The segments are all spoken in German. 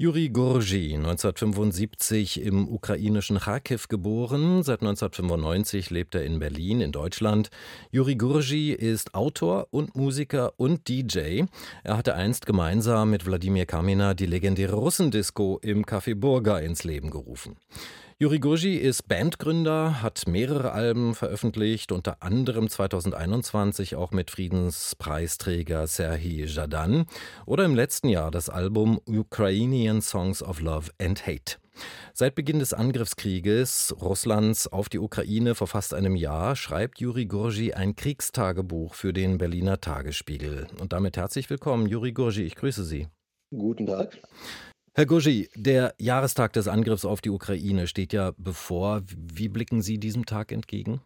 Juri Gurji, 1975 im ukrainischen Kharkiv geboren, seit 1995 lebt er in Berlin in Deutschland. Juri Gurji ist Autor und Musiker und DJ. Er hatte einst gemeinsam mit Wladimir Kamina die legendäre Russendisco im Café Burga ins Leben gerufen. Juri Gurji ist Bandgründer, hat mehrere Alben veröffentlicht, unter anderem 2021 auch mit Friedenspreisträger Serhii Jadan oder im letzten Jahr das Album Ukrainian Songs of Love and Hate. Seit Beginn des Angriffskrieges Russlands auf die Ukraine vor fast einem Jahr schreibt Juri Gurji ein Kriegstagebuch für den Berliner Tagesspiegel. Und damit herzlich willkommen, Juri Gurji, ich grüße Sie. Guten Tag. Herr Gurji, der Jahrestag des Angriffs auf die Ukraine steht ja bevor. Wie blicken Sie diesem Tag entgegen?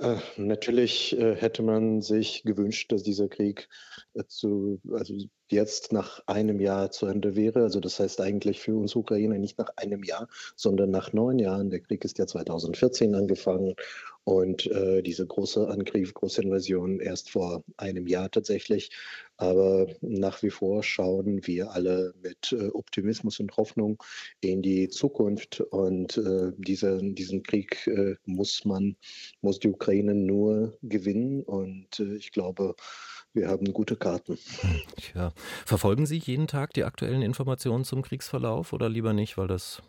Äh, natürlich äh, hätte man sich gewünscht, dass dieser Krieg äh, zu, also jetzt nach einem Jahr zu Ende wäre. Also das heißt eigentlich für uns Ukrainer nicht nach einem Jahr, sondern nach neun Jahren. Der Krieg ist ja 2014 angefangen und äh, diese große Angriff, große Invasion erst vor einem Jahr tatsächlich. Aber nach wie vor schauen wir alle mit äh, Optimismus und Hoffnung in die Zukunft. Und äh, diese, diesen Krieg äh, muss man, muss die Ukraine nur gewinnen. Und äh, ich glaube, wir haben gute Karten. Ja. Verfolgen Sie jeden Tag die aktuellen Informationen zum Kriegsverlauf oder lieber nicht, weil das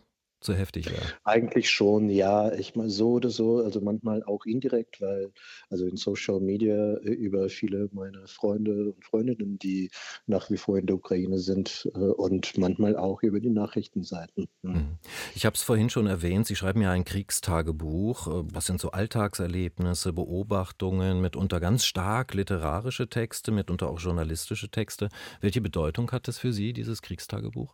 zu heftig wäre? Eigentlich schon, ja. Ich mal so oder so, also manchmal auch indirekt, weil also in Social Media äh, über viele meiner Freunde und Freundinnen, die nach wie vor in der Ukraine sind äh, und manchmal auch über die Nachrichtenseiten. Mhm. Ich habe es vorhin schon erwähnt, Sie schreiben ja ein Kriegstagebuch. Äh, was sind so Alltagserlebnisse, Beobachtungen, mitunter ganz stark literarische Texte, mitunter auch journalistische Texte. Welche Bedeutung hat das für Sie, dieses Kriegstagebuch?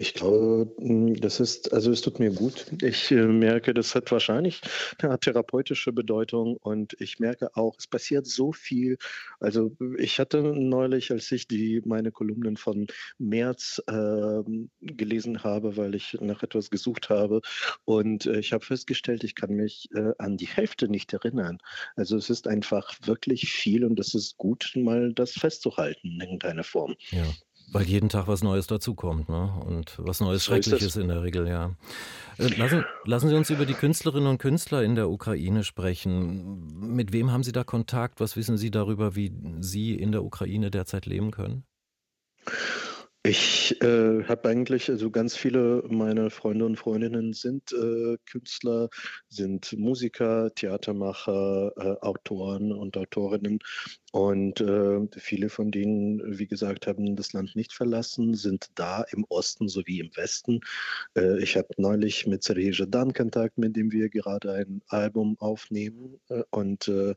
Ich glaube, hm, das ist, also es tut mir gut. Ich äh, merke, das hat wahrscheinlich eine therapeutische Bedeutung und ich merke auch, es passiert so viel. Also ich hatte neulich, als ich die meine Kolumnen von März äh, gelesen habe, weil ich nach etwas gesucht habe und äh, ich habe festgestellt, ich kann mich äh, an die Hälfte nicht erinnern. Also es ist einfach wirklich viel und es ist gut, mal das festzuhalten in irgendeiner Form. Ja. Weil jeden Tag was Neues dazukommt, ne? Und was Neues so Schreckliches in der Regel, ja. Äh, lassen, lassen Sie uns über die Künstlerinnen und Künstler in der Ukraine sprechen. Mit wem haben Sie da Kontakt? Was wissen Sie darüber, wie Sie in der Ukraine derzeit leben können? Ich äh, habe eigentlich, also ganz viele meiner Freunde und Freundinnen sind äh, Künstler, sind Musiker, Theatermacher, äh, Autoren und Autorinnen. Und äh, viele von denen, wie gesagt, haben das Land nicht verlassen, sind da im Osten sowie im Westen. Äh, ich habe neulich mit Serhii Jadan Kontakt, mit dem wir gerade ein Album aufnehmen. Äh, und äh,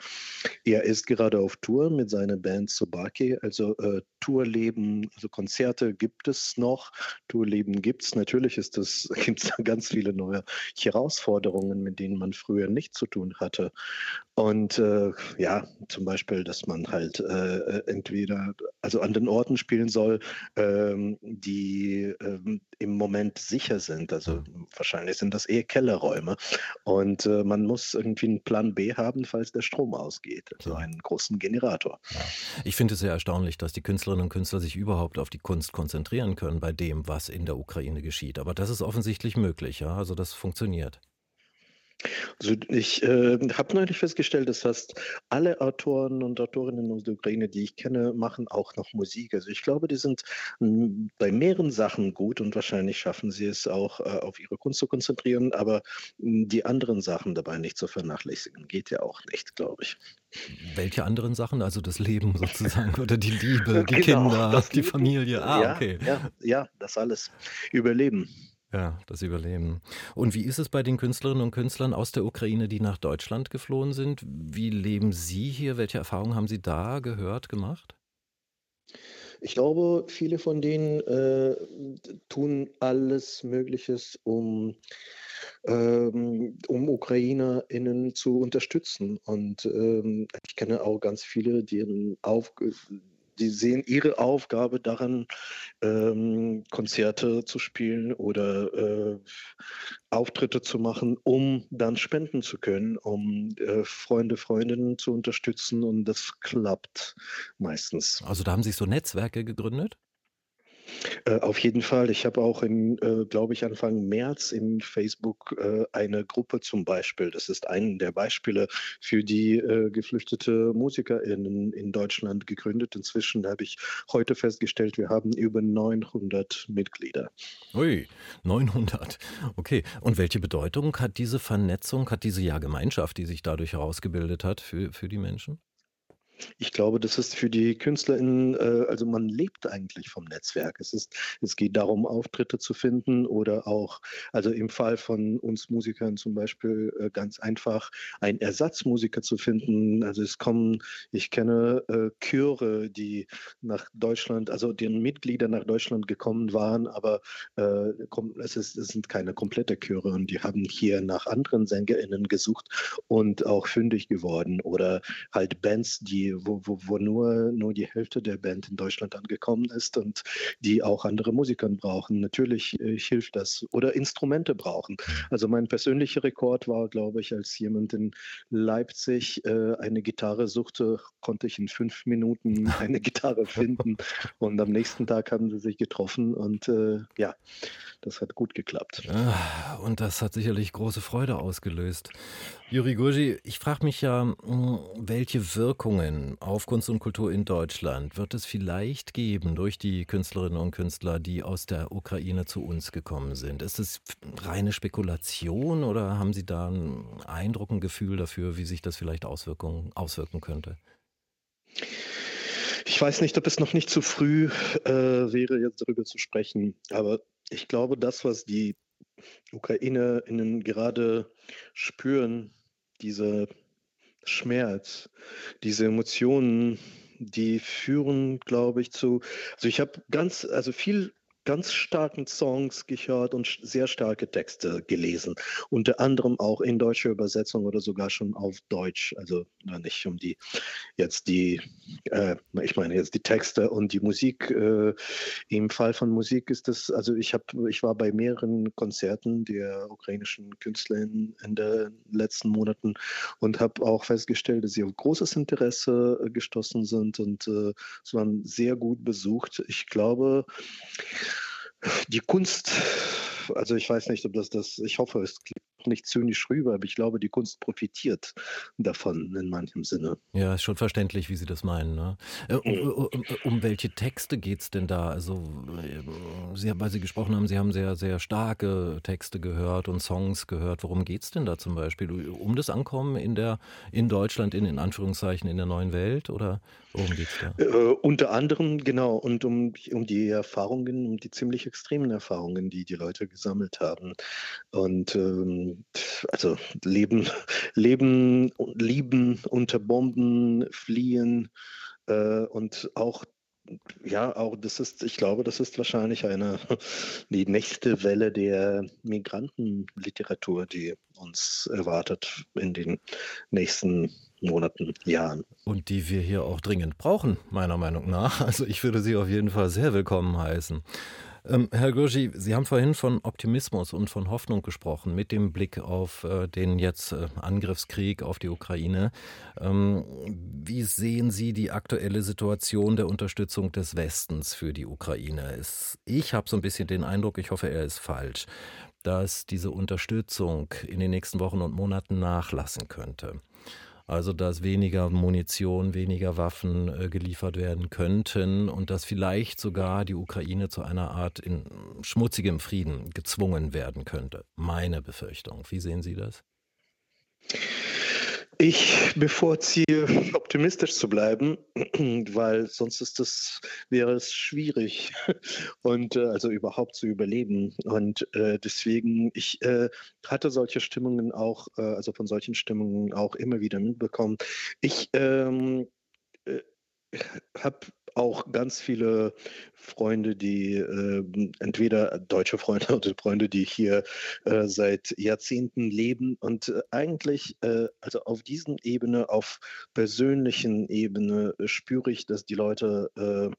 er ist gerade auf Tour mit seiner Band Sobaki. Also äh, Tourleben, also Konzerte gibt es noch, Tourleben gibt es. Natürlich gibt es ganz viele neue Herausforderungen, mit denen man früher nicht zu tun hatte. Und äh, ja, zum Beispiel, dass man halt äh, äh, entweder also an den Orten spielen soll, ähm, die ähm, im Moment sicher sind. Also wahrscheinlich sind das eher Kellerräume. Und äh, man muss irgendwie einen Plan B haben, falls der Strom ausgeht. Also einen großen Generator. Ich finde es sehr erstaunlich, dass die Künstlerinnen und Künstler sich überhaupt auf die Kunst konzentrieren können bei dem, was in der Ukraine geschieht. Aber das ist offensichtlich möglich, ja. Also das funktioniert. Also ich äh, habe neulich festgestellt, dass fast alle Autoren und Autorinnen aus der Ukraine, die ich kenne, machen auch noch Musik. Also ich glaube, die sind hm, bei mehreren Sachen gut und wahrscheinlich schaffen sie es auch, äh, auf ihre Kunst zu konzentrieren, aber hm, die anderen Sachen dabei nicht zu vernachlässigen, geht ja auch nicht, glaube ich. Welche anderen Sachen? Also das Leben sozusagen oder die Liebe, die genau, Kinder, die Familie. Ah, ja, okay. Ja, ja, das alles. Überleben. Ja, das Überleben. Und wie ist es bei den Künstlerinnen und Künstlern aus der Ukraine, die nach Deutschland geflohen sind? Wie leben Sie hier? Welche Erfahrungen haben Sie da gehört, gemacht? Ich glaube, viele von denen äh, tun alles Mögliches, um, ähm, um UkrainerInnen zu unterstützen. Und ähm, ich kenne auch ganz viele, die auf, die sehen ihre Aufgabe daran, ähm, Konzerte zu spielen oder äh, Auftritte zu machen, um dann spenden zu können, um äh, Freunde, Freundinnen zu unterstützen und das klappt meistens. Also da haben sich so Netzwerke gegründet? Äh, auf jeden Fall. Ich habe auch in, äh, glaube ich, Anfang März in Facebook äh, eine Gruppe zum Beispiel. Das ist ein der Beispiele für die geflüchtete MusikerInnen in Deutschland gegründet. Inzwischen habe ich heute festgestellt, wir haben über 900 Mitglieder. Ui, 900. Okay. Und welche Bedeutung hat diese Vernetzung, hat diese ja Gemeinschaft, die sich dadurch herausgebildet hat für, für die Menschen? Ich glaube, das ist für die KünstlerInnen, äh, also man lebt eigentlich vom Netzwerk. Es ist, es geht darum, Auftritte zu finden oder auch, also im Fall von uns Musikern zum Beispiel äh, ganz einfach einen Ersatzmusiker zu finden. Also es kommen, ich kenne äh, Chöre, die nach Deutschland, also deren Mitglieder nach Deutschland gekommen waren, aber es, ist, es sind keine komplette Chöre und die haben hier nach anderen SängerInnen gesucht und auch fündig geworden oder halt Bands, die wo, wo, wo nur, nur die Hälfte der Band in Deutschland angekommen ist und die auch andere Musiker brauchen. Natürlich äh, hilft das. Oder Instrumente brauchen. Also mein persönlicher Rekord war, glaube ich, als jemand in Leipzig äh, eine Gitarre suchte, konnte ich in fünf Minuten eine Gitarre finden. Und am nächsten Tag haben sie sich getroffen und äh, ja, das hat gut geklappt. Ah, und das hat sicherlich große Freude ausgelöst. Juri Gurgi, ich frage mich ja, hm, welche Wirkungen auf Kunst und Kultur in Deutschland wird es vielleicht geben durch die Künstlerinnen und Künstler, die aus der Ukraine zu uns gekommen sind? Ist es reine Spekulation oder haben Sie da einen Eindruck, ein Gefühl dafür, wie sich das vielleicht Auswirkungen, auswirken könnte? Ich weiß nicht, ob es noch nicht zu früh äh, wäre, jetzt darüber zu sprechen, aber ich glaube, das, was die UkrainerInnen gerade spüren, dieser Schmerz, diese Emotionen, die führen, glaube ich, zu, also ich habe ganz, also viel ganz starken Songs gehört und sehr starke Texte gelesen. Unter anderem auch in deutscher Übersetzung oder sogar schon auf Deutsch. Also nicht um die jetzt die, äh, ich meine jetzt die Texte und die Musik. Äh, Im Fall von Musik ist das, also ich habe, ich war bei mehreren Konzerten der ukrainischen Künstler in, in den letzten Monaten und habe auch festgestellt, dass sie auf großes Interesse äh, gestoßen sind und äh, es waren sehr gut besucht. Ich glaube, die Kunst, also ich weiß nicht, ob das das, ich hoffe, es klingt nicht zynisch rüber, aber ich glaube, die Kunst profitiert davon in manchem Sinne. Ja, ist schon verständlich, wie Sie das meinen. Ne? Äh, um, um, um, welche Texte geht es denn da? Also, äh, Sie, weil Sie gesprochen haben, Sie haben sehr, sehr starke Texte gehört und Songs gehört. Worum geht es denn da zum Beispiel? Um das Ankommen in, der, in Deutschland, in, in Anführungszeichen, in der neuen Welt? Oder worum geht es da? Äh, unter anderem, genau, und um, um die Erfahrungen, um die ziemlich extremen Erfahrungen, die die Leute gesammelt haben. Und ähm, also Leben, Leben, Lieben unter Bomben, Fliehen äh, und auch ja, auch das ist, ich glaube, das ist wahrscheinlich eine die nächste Welle der Migrantenliteratur, die uns erwartet in den nächsten Monaten, Jahren. Und die wir hier auch dringend brauchen, meiner Meinung nach. Also ich würde sie auf jeden Fall sehr willkommen heißen. Ähm, Herr Gurgi, Sie haben vorhin von Optimismus und von Hoffnung gesprochen, mit dem Blick auf äh, den jetzt äh, Angriffskrieg auf die Ukraine. Ähm, wie sehen Sie die aktuelle Situation der Unterstützung des Westens für die Ukraine? Es, ich habe so ein bisschen den Eindruck, ich hoffe, er ist falsch, dass diese Unterstützung in den nächsten Wochen und Monaten nachlassen könnte. Also dass weniger Munition, weniger Waffen äh, geliefert werden könnten und dass vielleicht sogar die Ukraine zu einer Art in schmutzigem Frieden gezwungen werden könnte. Meine Befürchtung. Wie sehen Sie das? Ich bevorziehe, optimistisch zu bleiben, weil sonst ist das, wäre es schwierig und äh, also überhaupt zu überleben. Und äh, deswegen, ich äh, hatte solche Stimmungen auch, äh, also von solchen Stimmungen auch immer wieder mitbekommen. Ich ähm, äh, habe auch ganz viele Freunde, die äh, entweder deutsche Freunde oder Freunde, die hier äh, seit Jahrzehnten leben und äh, eigentlich, äh, also auf diesen Ebene, auf persönlichen Ebene äh, spüre ich, dass die Leute, äh,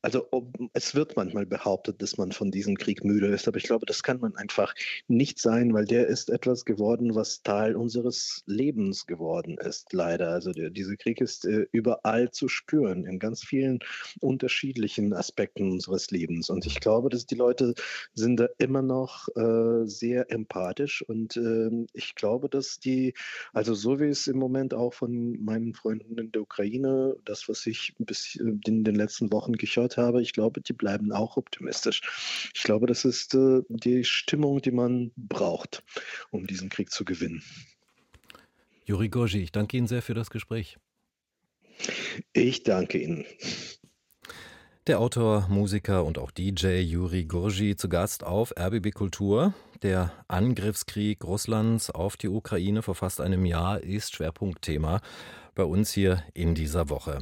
also ob, es wird manchmal behauptet, dass man von diesem Krieg müde ist, aber ich glaube, das kann man einfach nicht sein, weil der ist etwas geworden, was Teil unseres Lebens geworden ist, leider. Also der, dieser Krieg ist überall zu spüren, in ganz vielen vielen unterschiedlichen Aspekten unseres Lebens. Und ich glaube, dass die Leute sind da immer noch äh, sehr empathisch und äh, ich glaube, dass die, also so wie es im Moment auch von meinen Freunden in der Ukraine, das, was ich bis äh, in den letzten Wochen gehört habe, ich glaube, die bleiben auch optimistisch. Ich glaube, das ist äh, die Stimmung, die man braucht, um diesen Krieg zu gewinnen. Juri Gorgi, ich danke Ihnen sehr für das Gespräch. Ich danke Ihnen. Der Autor, Musiker und auch DJ Juri Gurgi zu Gast auf RBB Kultur. Der Angriffskrieg Russlands auf die Ukraine vor fast einem Jahr ist Schwerpunktthema bei uns hier in dieser Woche.